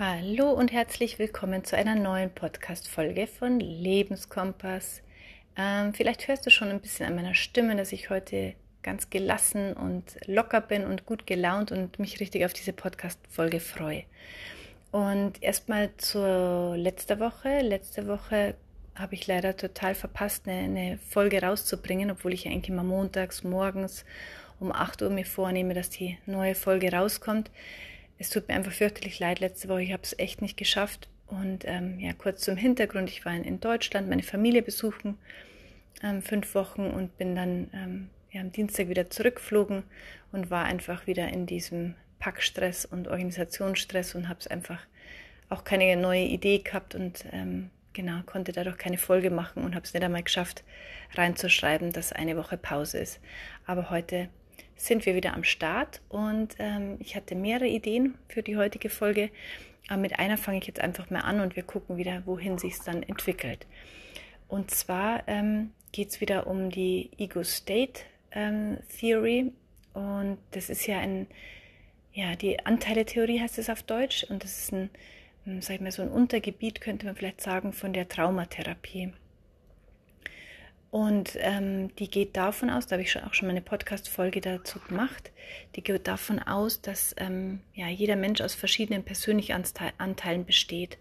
Hallo und herzlich willkommen zu einer neuen Podcast-Folge von Lebenskompass. Ähm, vielleicht hörst du schon ein bisschen an meiner Stimme, dass ich heute ganz gelassen und locker bin und gut gelaunt und mich richtig auf diese Podcast-Folge freue. Und erstmal zur letzter Woche. Letzte Woche habe ich leider total verpasst, eine, eine Folge rauszubringen, obwohl ich eigentlich immer montags morgens um 8 Uhr mir vornehme, dass die neue Folge rauskommt. Es tut mir einfach fürchterlich leid letzte Woche. Ich habe es echt nicht geschafft. Und ähm, ja, kurz zum Hintergrund. Ich war in, Deutschland, meine Familie besuchen, ähm, fünf Wochen und bin dann ähm, ja, am Dienstag wieder zurückgeflogen und war einfach wieder in diesem Packstress und Organisationsstress und habe es einfach auch keine neue Idee gehabt und ähm, genau konnte dadurch keine Folge machen und habe es nicht einmal geschafft reinzuschreiben, dass eine Woche Pause ist. Aber heute sind wir wieder am Start und ähm, ich hatte mehrere Ideen für die heutige Folge. Aber mit einer fange ich jetzt einfach mal an und wir gucken wieder, wohin sich es dann entwickelt. Und zwar ähm, geht es wieder um die Ego-State ähm, Theory und das ist ja ein, ja, die Anteile-Theorie heißt es auf Deutsch und das ist ein, hm, sag ich mal, so ein Untergebiet, könnte man vielleicht sagen, von der Traumatherapie. Und ähm, die geht davon aus, da habe ich schon, auch schon mal eine Podcast-Folge dazu gemacht, die geht davon aus, dass ähm, ja, jeder Mensch aus verschiedenen Persönlichanteilen besteht.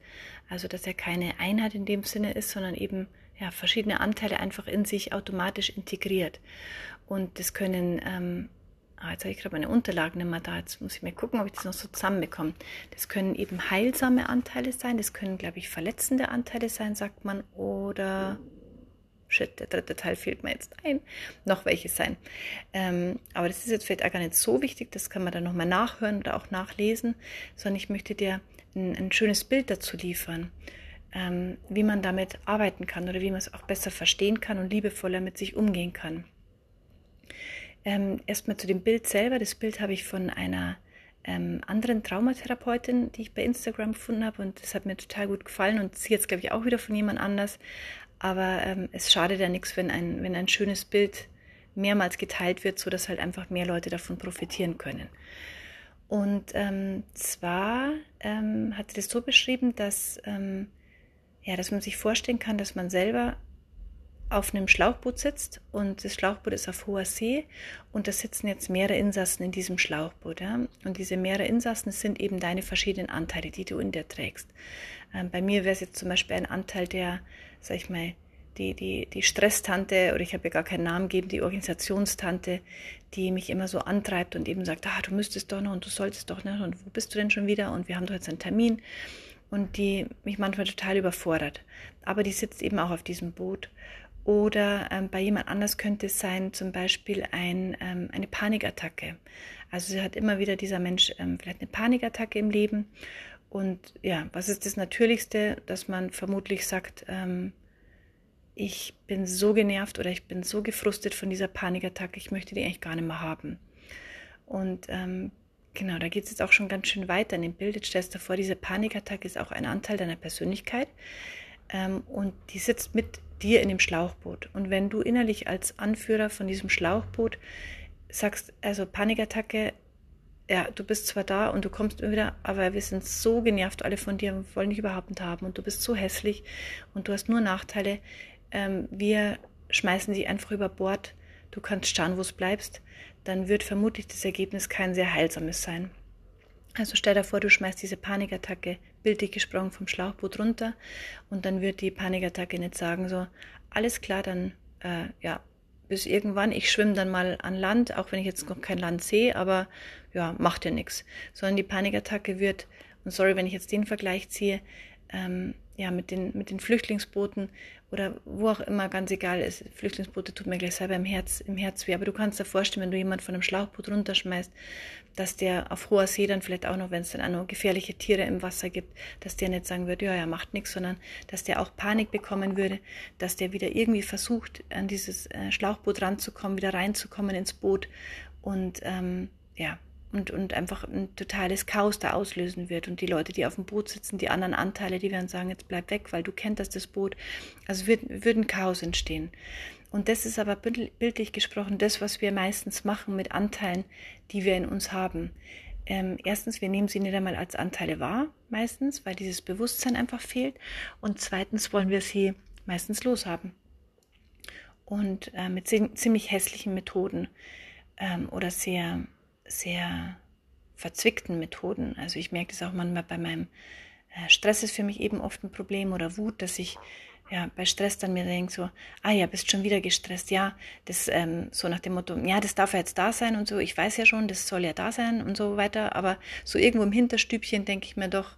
Also dass er keine Einheit in dem Sinne ist, sondern eben ja, verschiedene Anteile einfach in sich automatisch integriert. Und das können, ähm, ah, jetzt habe ich gerade meine Unterlagen mehr da, jetzt muss ich mal gucken, ob ich das noch so zusammenbekomme. Das können eben heilsame Anteile sein, das können, glaube ich, verletzende Anteile sein, sagt man, oder shit, der dritte Teil fehlt mir jetzt ein, noch welche sein. Ähm, aber das ist jetzt vielleicht auch gar nicht so wichtig, das kann man dann nochmal nachhören oder auch nachlesen, sondern ich möchte dir ein, ein schönes Bild dazu liefern, ähm, wie man damit arbeiten kann oder wie man es auch besser verstehen kann und liebevoller mit sich umgehen kann. Ähm, Erstmal zu dem Bild selber. Das Bild habe ich von einer ähm, anderen Traumatherapeutin, die ich bei Instagram gefunden habe und das hat mir total gut gefallen und sie jetzt, glaube ich, auch wieder von jemand anders. Aber ähm, es schadet ja nichts, wenn ein, wenn ein schönes Bild mehrmals geteilt wird, sodass halt einfach mehr Leute davon profitieren können. Und ähm, zwar ähm, hat sie das so beschrieben, dass, ähm, ja, dass man sich vorstellen kann, dass man selber auf einem Schlauchboot sitzt und das Schlauchboot ist auf hoher See und da sitzen jetzt mehrere Insassen in diesem Schlauchboot. Ja? Und diese mehrere Insassen sind eben deine verschiedenen Anteile, die du in dir trägst. Ähm, bei mir wäre es jetzt zum Beispiel ein Anteil, der, sag ich mal, die, die, die Stresstante, oder ich habe ja gar keinen Namen gegeben, die Organisationstante, die mich immer so antreibt und eben sagt, ah, du müsstest doch noch und du solltest doch noch und wo bist du denn schon wieder und wir haben doch jetzt einen Termin und die mich manchmal total überfordert. Aber die sitzt eben auch auf diesem Boot oder ähm, bei jemand anders könnte es sein, zum Beispiel ein, ähm, eine Panikattacke. Also sie hat immer wieder dieser Mensch ähm, vielleicht eine Panikattacke im Leben. Und ja, was ist das Natürlichste, dass man vermutlich sagt, ähm, ich bin so genervt oder ich bin so gefrustet von dieser Panikattacke, ich möchte die eigentlich gar nicht mehr haben. Und ähm, genau, da geht es jetzt auch schon ganz schön weiter in dem Bild. Jetzt stellst du vor, diese Panikattacke ist auch ein Anteil deiner Persönlichkeit. Ähm, und die sitzt mit dir in dem Schlauchboot. Und wenn du innerlich als Anführer von diesem Schlauchboot sagst, also Panikattacke, ja, du bist zwar da und du kommst immer wieder, aber wir sind so genervt alle von dir und wollen dich überhaupt nicht haben und du bist so hässlich und du hast nur Nachteile. Ähm, wir schmeißen dich einfach über Bord. Du kannst schauen, wo es bleibst. Dann wird vermutlich das Ergebnis kein sehr heilsames sein. Also stell dir vor, du schmeißt diese Panikattacke bildlich gesprochen vom Schlauchboot runter und dann wird die Panikattacke nicht sagen so, alles klar, dann äh, ja, bis irgendwann, ich schwimme dann mal an Land, auch wenn ich jetzt noch kein Land sehe, aber ja, macht ja nichts. Sondern die Panikattacke wird, und sorry, wenn ich jetzt den Vergleich ziehe, ähm, ja, mit den, mit den Flüchtlingsbooten oder wo auch immer, ganz egal ist. Flüchtlingsboote tut mir gleich selber im Herz, im Herz weh. Aber du kannst dir vorstellen, wenn du jemand von einem Schlauchboot runterschmeißt, dass der auf hoher See dann vielleicht auch noch, wenn es dann auch noch gefährliche Tiere im Wasser gibt, dass der nicht sagen würde, ja, er macht nichts, sondern dass der auch Panik bekommen würde, dass der wieder irgendwie versucht, an dieses äh, Schlauchboot ranzukommen, wieder reinzukommen ins Boot und ähm, ja, und, und einfach ein totales Chaos da auslösen wird. Und die Leute, die auf dem Boot sitzen, die anderen Anteile, die werden sagen, jetzt bleib weg, weil du kennst das Boot. Also wird, wird ein Chaos entstehen. Und das ist aber bildlich gesprochen das, was wir meistens machen mit Anteilen, die wir in uns haben. Ähm, erstens, wir nehmen sie nicht einmal als Anteile wahr. meistens, weil dieses Bewusstsein einfach fehlt. Und zweitens wollen wir sie meistens loshaben. Und äh, mit ziemlich hässlichen Methoden ähm, oder sehr, sehr verzwickten Methoden. Also ich merke das auch manchmal bei meinem äh, Stress ist für mich eben oft ein Problem oder Wut, dass ich ja, bei Stress dann mir denke so, ah ja, bist schon wieder gestresst, ja, das ähm, so nach dem Motto, ja, das darf ja jetzt da sein und so, ich weiß ja schon, das soll ja da sein und so weiter, aber so irgendwo im Hinterstübchen denke ich mir doch,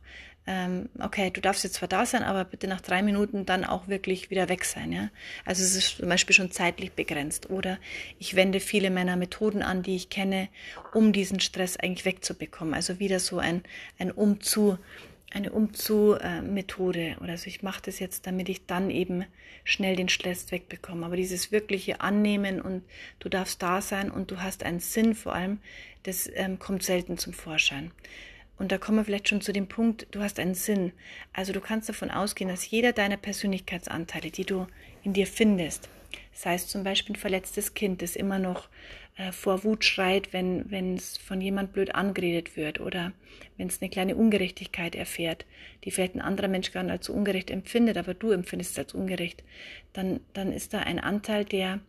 ähm, okay, du darfst jetzt zwar da sein, aber bitte nach drei Minuten dann auch wirklich wieder weg sein, ja. Also es ist zum Beispiel schon zeitlich begrenzt oder ich wende viele meiner Methoden an, die ich kenne, um diesen Stress eigentlich wegzubekommen, also wieder so ein, ein Umzu, eine Umzu-Methode oder so. Ich mache das jetzt, damit ich dann eben schnell den Stress wegbekomme. Aber dieses wirkliche Annehmen und du darfst da sein und du hast einen Sinn vor allem, das ähm, kommt selten zum Vorschein. Und da kommen wir vielleicht schon zu dem Punkt, du hast einen Sinn. Also du kannst davon ausgehen, dass jeder deiner Persönlichkeitsanteile, die du in dir findest, sei es zum Beispiel ein verletztes Kind, das immer noch äh, vor Wut schreit, wenn es von jemand blöd angeredet wird oder wenn es eine kleine Ungerechtigkeit erfährt, die vielleicht ein anderer Mensch gar nicht als ungerecht empfindet, aber du empfindest es als ungerecht, dann, dann ist da ein Anteil, der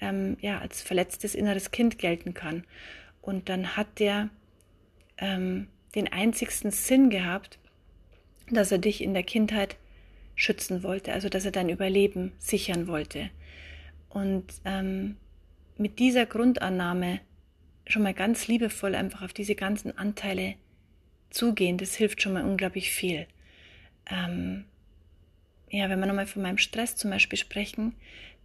ähm, ja als verletztes inneres Kind gelten kann. Und dann hat der ähm, den einzigsten Sinn gehabt, dass er dich in der Kindheit schützen wollte, also dass er dein Überleben sichern wollte. Und ähm, mit dieser Grundannahme schon mal ganz liebevoll einfach auf diese ganzen Anteile zugehen, das hilft schon mal unglaublich viel. Ähm, ja, wenn wir nochmal von meinem Stress zum Beispiel sprechen,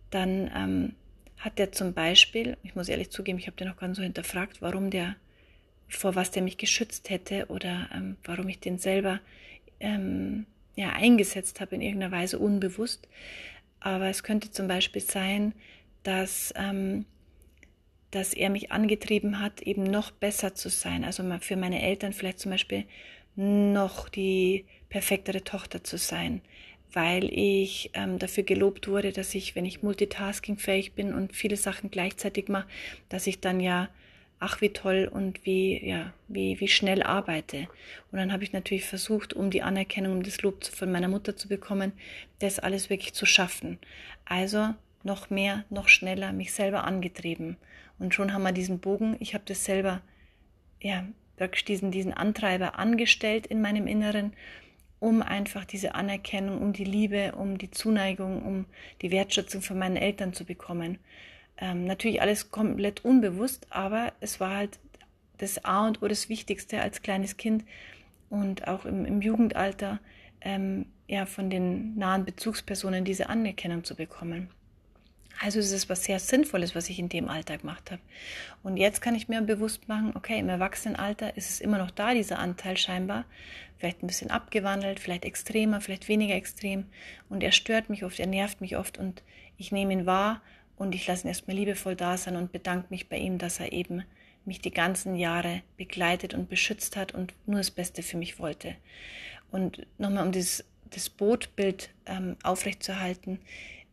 dann ähm, hat der zum Beispiel, ich muss ehrlich zugeben, ich habe den noch ganz so hinterfragt, warum der, vor was der mich geschützt hätte oder ähm, warum ich den selber ähm, ja, eingesetzt habe in irgendeiner Weise unbewusst. Aber es könnte zum Beispiel sein, dass ähm, dass er mich angetrieben hat, eben noch besser zu sein. Also für meine Eltern vielleicht zum Beispiel noch die perfektere Tochter zu sein, weil ich ähm, dafür gelobt wurde, dass ich, wenn ich multitaskingfähig bin und viele Sachen gleichzeitig mache, dass ich dann ja ach wie toll und wie ja wie wie schnell arbeite und dann habe ich natürlich versucht um die Anerkennung um das Lob von meiner Mutter zu bekommen das alles wirklich zu schaffen also noch mehr noch schneller mich selber angetrieben und schon haben wir diesen Bogen. Ich habe das selber, ja, wirklich diesen, diesen Antreiber angestellt in meinem Inneren, um einfach diese Anerkennung, um die Liebe, um die Zuneigung, um die Wertschätzung von meinen Eltern zu bekommen. Ähm, natürlich alles komplett unbewusst, aber es war halt das A und O, das Wichtigste als kleines Kind und auch im, im Jugendalter ähm, ja, von den nahen Bezugspersonen diese Anerkennung zu bekommen. Also es ist was sehr Sinnvolles, was ich in dem Alter gemacht habe. Und jetzt kann ich mir bewusst machen, okay, im Erwachsenenalter ist es immer noch da, dieser Anteil scheinbar. Vielleicht ein bisschen abgewandelt, vielleicht extremer, vielleicht weniger extrem. Und er stört mich oft, er nervt mich oft und ich nehme ihn wahr und ich lasse ihn erstmal liebevoll da sein und bedanke mich bei ihm, dass er eben mich die ganzen Jahre begleitet und beschützt hat und nur das Beste für mich wollte. Und nochmal, um dieses, das Bootbild ähm, aufrechtzuerhalten,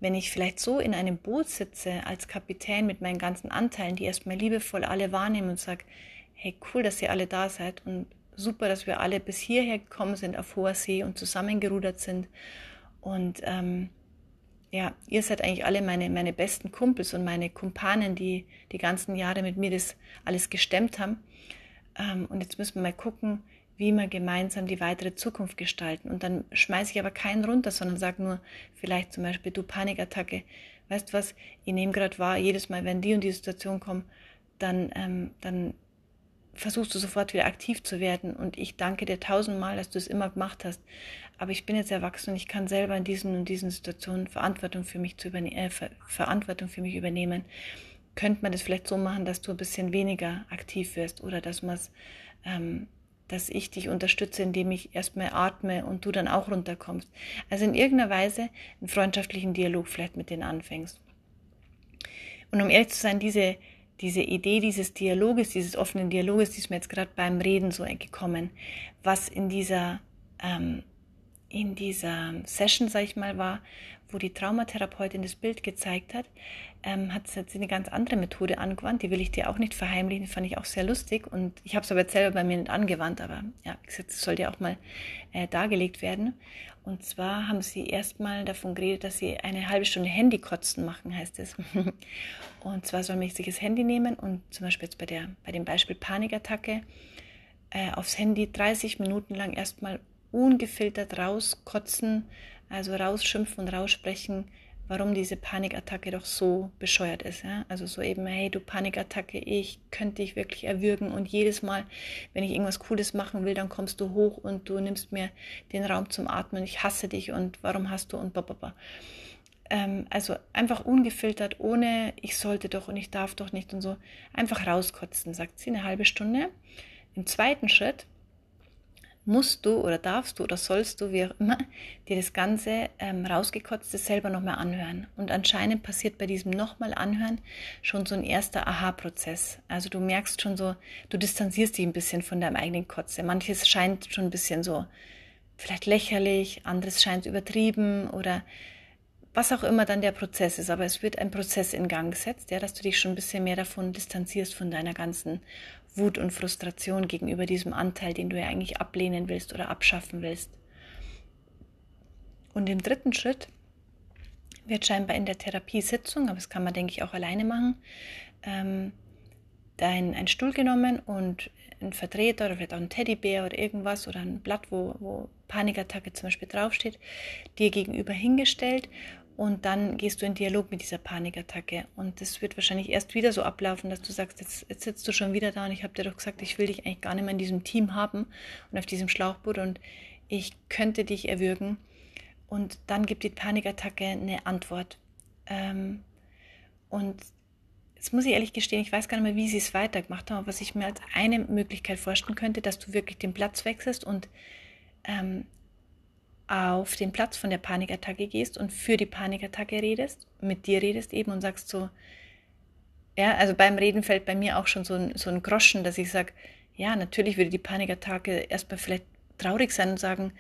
wenn ich vielleicht so in einem Boot sitze als Kapitän mit meinen ganzen Anteilen, die erstmal liebevoll alle wahrnehmen und sage, hey, cool, dass ihr alle da seid und super, dass wir alle bis hierher gekommen sind auf hoher See und zusammengerudert sind. Und ähm, ja, ihr seid eigentlich alle meine, meine besten Kumpels und meine Kumpanen, die die ganzen Jahre mit mir das alles gestemmt haben. Ähm, und jetzt müssen wir mal gucken, wie wir gemeinsam die weitere Zukunft gestalten. Und dann schmeiße ich aber keinen runter, sondern sage nur, vielleicht zum Beispiel, du Panikattacke, weißt du was, ich nehme gerade wahr, jedes Mal, wenn die und die Situation kommt, dann, ähm, dann versuchst du sofort wieder aktiv zu werden. Und ich danke dir tausendmal, dass du es immer gemacht hast. Aber ich bin jetzt erwachsen und ich kann selber in diesen und diesen Situationen Verantwortung für mich zu übernehmen, äh, Ver Verantwortung für mich übernehmen. Könnte man das vielleicht so machen, dass du ein bisschen weniger aktiv wirst oder dass ähm, dass ich dich unterstütze, indem ich erstmal atme und du dann auch runterkommst. Also in irgendeiner Weise einen freundschaftlichen Dialog vielleicht mit denen anfängst. Und um ehrlich zu sein, diese, diese Idee dieses Dialoges, dieses offenen Dialoges, die ist mir jetzt gerade beim Reden so gekommen, was in dieser, ähm, in dieser Session, sag ich mal, war, wo die Traumatherapeutin das Bild gezeigt hat, ähm, hat sie eine ganz andere Methode angewandt. Die will ich dir auch nicht verheimlichen, fand ich auch sehr lustig. Und ich habe es aber jetzt selber bei mir nicht angewandt, aber ja, wie gesagt, es sollte auch mal äh, dargelegt werden. Und zwar haben sie erstmal davon geredet, dass sie eine halbe Stunde Handykotzen machen, heißt es. und zwar soll man sich das Handy nehmen und zum Beispiel jetzt bei, der, bei dem Beispiel Panikattacke äh, aufs Handy 30 Minuten lang erstmal ungefiltert rauskotzen, also rausschimpfen und raussprechen, warum diese Panikattacke doch so bescheuert ist. Ja? Also so eben, hey, du Panikattacke, ich könnte dich wirklich erwürgen und jedes Mal, wenn ich irgendwas Cooles machen will, dann kommst du hoch und du nimmst mir den Raum zum Atmen, ich hasse dich und warum hast du und bababa. Ähm, also einfach ungefiltert, ohne ich sollte doch und ich darf doch nicht und so, einfach rauskotzen, sagt sie, eine halbe Stunde. Im zweiten Schritt musst du oder darfst du oder sollst du, wie auch immer, dir das Ganze ähm, rausgekotzte selber nochmal anhören. Und anscheinend passiert bei diesem nochmal anhören schon so ein erster Aha-Prozess. Also du merkst schon so, du distanzierst dich ein bisschen von deinem eigenen Kotze. Manches scheint schon ein bisschen so vielleicht lächerlich, anderes scheint übertrieben oder was auch immer dann der Prozess ist, aber es wird ein Prozess in Gang gesetzt, ja, dass du dich schon ein bisschen mehr davon distanzierst von deiner ganzen Wut und Frustration gegenüber diesem Anteil, den du ja eigentlich ablehnen willst oder abschaffen willst. Und im dritten Schritt wird scheinbar in der Therapiesitzung, aber das kann man, denke ich, auch alleine machen, ähm, dein ein Stuhl genommen und ein Vertreter oder vielleicht auch ein Teddybär oder irgendwas oder ein Blatt, wo, wo Panikattacke zum Beispiel draufsteht, dir gegenüber hingestellt und dann gehst du in Dialog mit dieser Panikattacke. Und das wird wahrscheinlich erst wieder so ablaufen, dass du sagst, jetzt, jetzt sitzt du schon wieder da und ich habe dir doch gesagt, ich will dich eigentlich gar nicht mehr in diesem Team haben und auf diesem Schlauchboot und ich könnte dich erwürgen. Und dann gibt die Panikattacke eine Antwort. Ähm, und jetzt muss ich ehrlich gestehen, ich weiß gar nicht mehr, wie sie es weitergemacht haben, aber was ich mir als eine Möglichkeit vorstellen könnte, dass du wirklich den Platz wechselst und ähm, auf den Platz von der Panikattacke gehst und für die Panikattacke redest, mit dir redest eben und sagst so, ja, also beim Reden fällt bei mir auch schon so ein, so ein Groschen, dass ich sage, ja, natürlich würde die Panikattacke erstmal vielleicht traurig sein und sagen,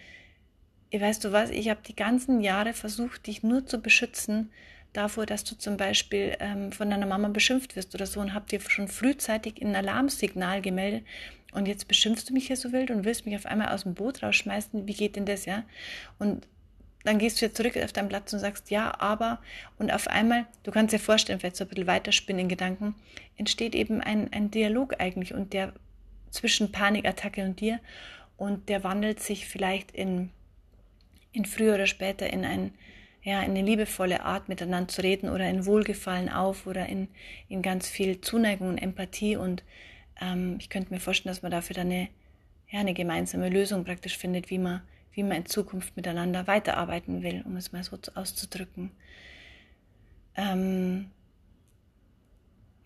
weißt du was, ich habe die ganzen Jahre versucht, dich nur zu beschützen davor, dass du zum Beispiel ähm, von deiner Mama beschimpft wirst oder so und habe dir schon frühzeitig ein Alarmsignal gemeldet, und jetzt beschimpfst du mich hier so wild und willst mich auf einmal aus dem Boot rausschmeißen. Wie geht denn das, ja? Und dann gehst du jetzt zurück auf deinen Platz und sagst, ja, aber, und auf einmal, du kannst dir vorstellen, vielleicht so ein bisschen weiterspinnen in Gedanken, entsteht eben ein, ein Dialog eigentlich und der zwischen Panikattacke und dir und der wandelt sich vielleicht in, in früher oder später in ein, ja, in eine liebevolle Art miteinander zu reden oder in Wohlgefallen auf oder in, in ganz viel Zuneigung und Empathie und ähm, ich könnte mir vorstellen, dass man dafür dann eine, ja, eine gemeinsame Lösung praktisch findet, wie man, wie man in Zukunft miteinander weiterarbeiten will, um es mal so auszudrücken. Ähm,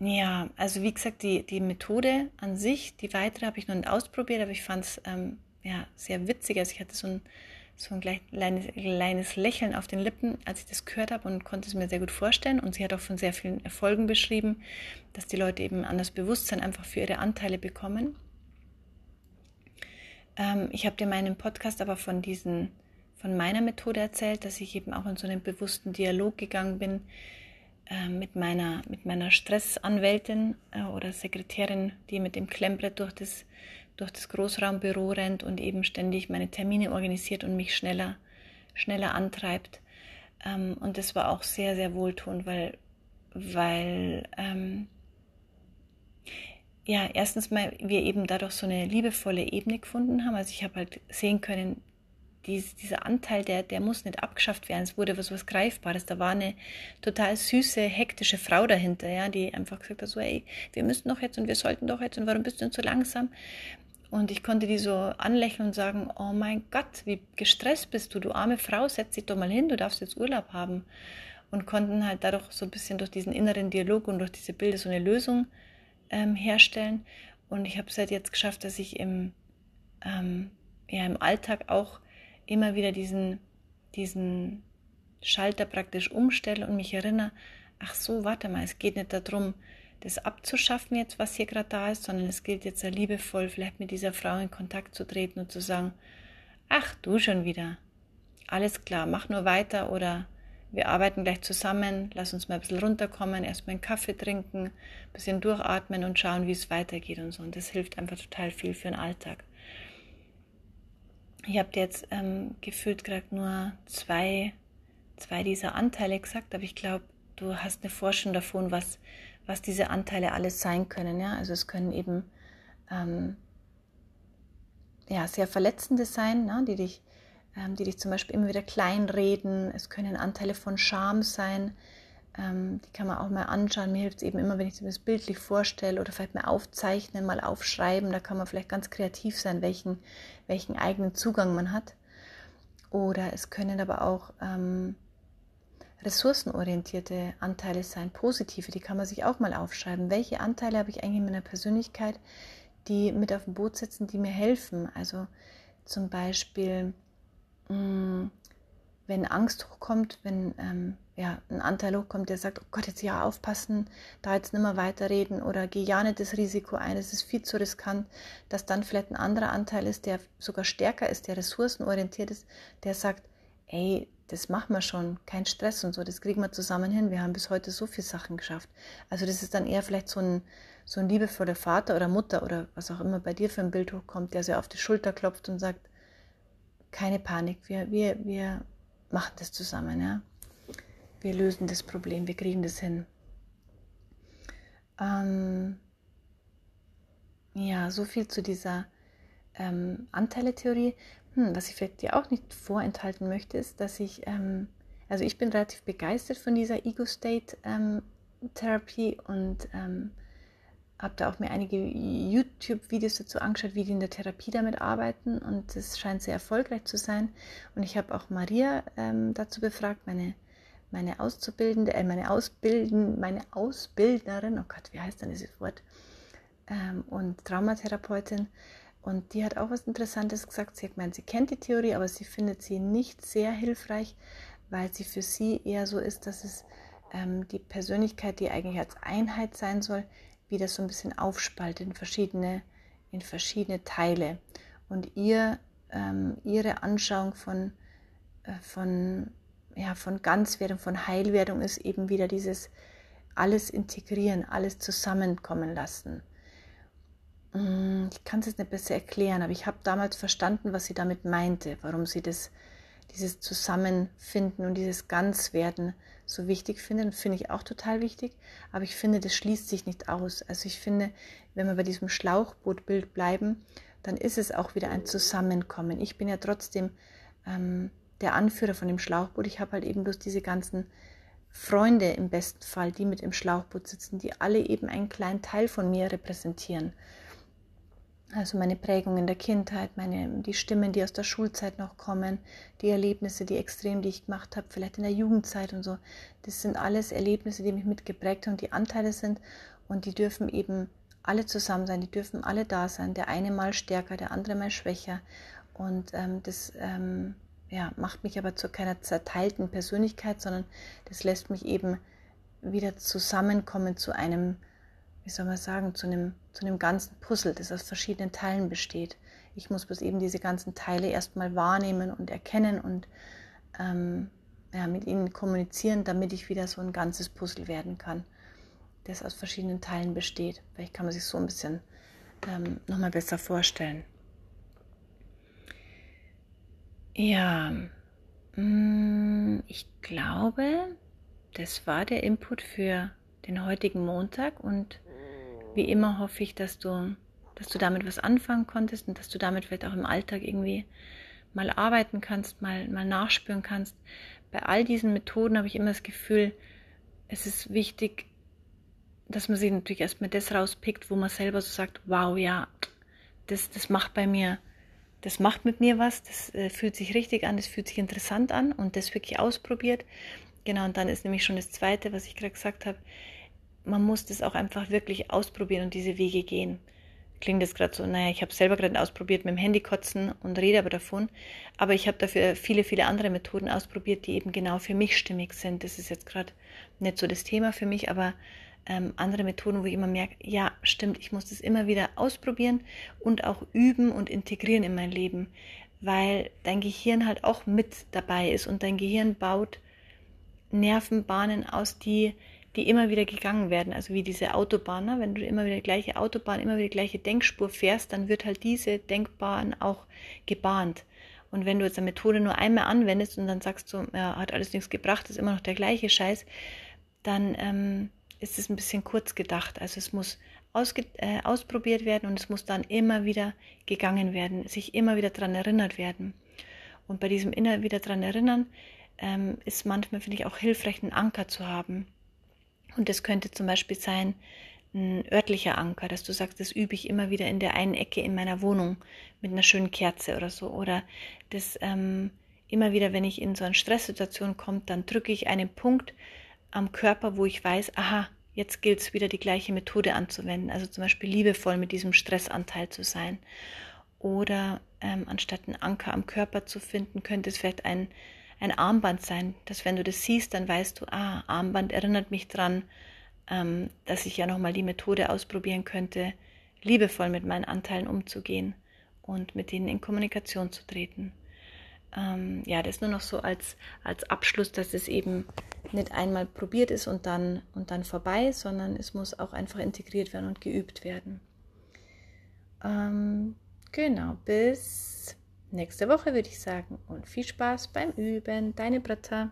ja, also wie gesagt, die, die Methode an sich, die weitere habe ich noch nicht ausprobiert, aber ich fand es ähm, ja, sehr witzig. Also ich hatte so ein so ein kleines, kleines Lächeln auf den Lippen, als ich das gehört habe und konnte es mir sehr gut vorstellen. Und sie hat auch von sehr vielen Erfolgen beschrieben, dass die Leute eben an das Bewusstsein einfach für ihre Anteile bekommen. Ähm, ich habe dir meinen Podcast aber von diesen, von meiner Methode erzählt, dass ich eben auch in so einen bewussten Dialog gegangen bin äh, mit meiner, mit meiner Stressanwältin äh, oder Sekretärin, die mit dem Klemmbrett durch das durch das Großraumbüro rennt und eben ständig meine Termine organisiert und mich schneller, schneller antreibt. Ähm, und das war auch sehr, sehr wohltuend, weil, weil ähm, ja, erstens mal wir eben dadurch so eine liebevolle Ebene gefunden haben. Also ich habe halt sehen können, dies, dieser Anteil, der, der muss nicht abgeschafft werden. Es wurde was, was Greifbares. Da war eine total süße, hektische Frau dahinter, ja, die einfach gesagt hat, so, ey, wir müssen doch jetzt und wir sollten doch jetzt und warum bist du denn so langsam? Und ich konnte die so anlächeln und sagen, oh mein Gott, wie gestresst bist du, du arme Frau, setz dich doch mal hin, du darfst jetzt Urlaub haben. Und konnten halt dadurch so ein bisschen durch diesen inneren Dialog und durch diese Bilder so eine Lösung ähm, herstellen. Und ich habe es halt jetzt geschafft, dass ich im, ähm, ja, im Alltag auch immer wieder diesen, diesen Schalter praktisch umstelle und mich erinnere, ach so, warte mal, es geht nicht darum, das abzuschaffen jetzt, was hier gerade da ist, sondern es gilt jetzt sehr liebevoll, vielleicht mit dieser Frau in Kontakt zu treten und zu sagen, ach, du schon wieder. Alles klar, mach nur weiter oder wir arbeiten gleich zusammen, lass uns mal ein bisschen runterkommen, erstmal einen Kaffee trinken, ein bisschen durchatmen und schauen, wie es weitergeht und so. Und das hilft einfach total viel für den Alltag. Ich habe jetzt ähm, gefühlt gerade nur zwei, zwei dieser Anteile gesagt, aber ich glaube, du hast eine Forschung davon, was, was diese Anteile alles sein können. Ja? Also es können eben ähm, ja, sehr verletzende sein, ne? die dich ähm, die dich zum Beispiel immer wieder kleinreden. Es können Anteile von Scham sein. Ähm, die kann man auch mal anschauen. Mir hilft es eben immer, wenn ich das bildlich vorstelle oder vielleicht mal aufzeichnen, mal aufschreiben. Da kann man vielleicht ganz kreativ sein, welchen, welchen eigenen Zugang man hat. Oder es können aber auch ähm, ressourcenorientierte Anteile sein, positive, die kann man sich auch mal aufschreiben. Welche Anteile habe ich eigentlich in meiner Persönlichkeit, die mit auf dem Boot sitzen, die mir helfen? Also zum Beispiel Mm, wenn Angst hochkommt, wenn ähm, ja, ein Anteil hochkommt, der sagt, oh Gott, jetzt ja aufpassen, da jetzt nicht mehr weiterreden oder geh ja nicht das Risiko ein, es ist viel zu riskant, dass dann vielleicht ein anderer Anteil ist, der sogar stärker ist, der ressourcenorientiert ist, der sagt, ey, das machen wir schon, kein Stress und so, das kriegen wir zusammen hin, wir haben bis heute so viele Sachen geschafft. Also das ist dann eher vielleicht so ein, so ein liebevoller Vater oder Mutter oder was auch immer bei dir für ein Bild hochkommt, der so auf die Schulter klopft und sagt, keine Panik, wir, wir, wir machen das zusammen. Ja? Wir lösen das Problem, wir kriegen das hin. Ähm, ja, so viel zu dieser ähm, Anteile-Theorie. Hm, was ich vielleicht dir auch nicht vorenthalten möchte, ist, dass ich, ähm, also ich bin relativ begeistert von dieser Ego-State-Therapie und ähm, habe da auch mir einige YouTube-Videos dazu angeschaut, wie die in der Therapie damit arbeiten und es scheint sehr erfolgreich zu sein. Und ich habe auch Maria ähm, dazu befragt, meine, meine Auszubildende, äh, meine Ausbilden, meine Ausbildnerin, oh Gott, wie heißt denn dieses Wort? Ähm, und Traumatherapeutin. Und die hat auch was Interessantes gesagt. Sie hat gemeint, sie kennt die Theorie, aber sie findet sie nicht sehr hilfreich, weil sie für sie eher so ist, dass es ähm, die Persönlichkeit, die eigentlich als Einheit sein soll, wieder so ein bisschen aufspaltet in verschiedene, in verschiedene Teile. Und ihr, ähm, ihre Anschauung von, äh, von, ja, von Ganzwerdung, von Heilwerdung ist eben wieder dieses alles integrieren, alles zusammenkommen lassen. Mm, ich kann es jetzt nicht besser erklären, aber ich habe damals verstanden, was sie damit meinte, warum sie das, dieses Zusammenfinden und dieses Ganzwerden so wichtig finde. Und finde ich auch total wichtig. Aber ich finde, das schließt sich nicht aus. Also ich finde, wenn wir bei diesem Schlauchbootbild bleiben, dann ist es auch wieder ein Zusammenkommen. Ich bin ja trotzdem ähm, der Anführer von dem Schlauchboot. Ich habe halt eben bloß diese ganzen Freunde im besten Fall, die mit im Schlauchboot sitzen, die alle eben einen kleinen Teil von mir repräsentieren. Also meine Prägung in der Kindheit, meine, die Stimmen, die aus der Schulzeit noch kommen, die Erlebnisse, die extrem, die ich gemacht habe, vielleicht in der Jugendzeit und so. Das sind alles Erlebnisse, die mich mitgeprägt haben, die Anteile sind und die dürfen eben alle zusammen sein, die dürfen alle da sein. Der eine mal stärker, der andere mal schwächer. Und ähm, das ähm, ja, macht mich aber zu keiner zerteilten Persönlichkeit, sondern das lässt mich eben wieder zusammenkommen zu einem wie soll man sagen, zu einem, zu einem ganzen Puzzle, das aus verschiedenen Teilen besteht. Ich muss bloß eben diese ganzen Teile erstmal wahrnehmen und erkennen und ähm, ja, mit ihnen kommunizieren, damit ich wieder so ein ganzes Puzzle werden kann, das aus verschiedenen Teilen besteht. Vielleicht kann man sich so ein bisschen ähm, nochmal besser vorstellen. Ja, mm, ich glaube, das war der Input für den heutigen Montag und wie immer hoffe ich, dass du, dass du damit was anfangen konntest und dass du damit vielleicht auch im Alltag irgendwie mal arbeiten kannst, mal, mal nachspüren kannst. Bei all diesen Methoden habe ich immer das Gefühl, es ist wichtig, dass man sich natürlich erstmal das rauspickt, wo man selber so sagt, wow, ja, das, das macht bei mir, das macht mit mir was, das äh, fühlt sich richtig an, das fühlt sich interessant an und das wirklich ausprobiert. Genau, und dann ist nämlich schon das Zweite, was ich gerade gesagt habe, man muss das auch einfach wirklich ausprobieren und diese Wege gehen. Klingt das gerade so, naja, ich habe selber gerade ausprobiert mit dem Handy kotzen und rede aber davon. Aber ich habe dafür viele, viele andere Methoden ausprobiert, die eben genau für mich stimmig sind. Das ist jetzt gerade nicht so das Thema für mich, aber ähm, andere Methoden, wo ich immer merke, ja, stimmt, ich muss das immer wieder ausprobieren und auch üben und integrieren in mein Leben, weil dein Gehirn halt auch mit dabei ist und dein Gehirn baut Nervenbahnen aus, die, die immer wieder gegangen werden. Also wie diese Autobahn. Ne? Wenn du immer wieder die gleiche Autobahn, immer wieder die gleiche Denkspur fährst, dann wird halt diese Denkbahn auch gebahnt. Und wenn du jetzt eine Methode nur einmal anwendest und dann sagst du, ja, hat alles nichts gebracht, ist immer noch der gleiche Scheiß, dann ähm, ist es ein bisschen kurz gedacht. Also es muss ausge äh, ausprobiert werden und es muss dann immer wieder gegangen werden, sich immer wieder daran erinnert werden. Und bei diesem immer wieder daran erinnern ähm, ist manchmal, finde ich, auch hilfreich, einen Anker zu haben. Und das könnte zum Beispiel sein, ein örtlicher Anker, dass du sagst, das übe ich immer wieder in der einen Ecke in meiner Wohnung mit einer schönen Kerze oder so. Oder das ähm, immer wieder, wenn ich in so eine Stresssituation komme, dann drücke ich einen Punkt am Körper, wo ich weiß, aha, jetzt gilt es wieder die gleiche Methode anzuwenden. Also zum Beispiel liebevoll mit diesem Stressanteil zu sein. Oder ähm, anstatt einen Anker am Körper zu finden, könnte es vielleicht ein, ein Armband sein, dass wenn du das siehst, dann weißt du, ah, Armband erinnert mich dran, ähm, dass ich ja nochmal die Methode ausprobieren könnte, liebevoll mit meinen Anteilen umzugehen und mit denen in Kommunikation zu treten. Ähm, ja, das nur noch so als, als Abschluss, dass es eben nicht einmal probiert ist und dann, und dann vorbei, sondern es muss auch einfach integriert werden und geübt werden. Ähm, genau, bis nächste Woche würde ich sagen und viel Spaß beim Üben. Deine Britta.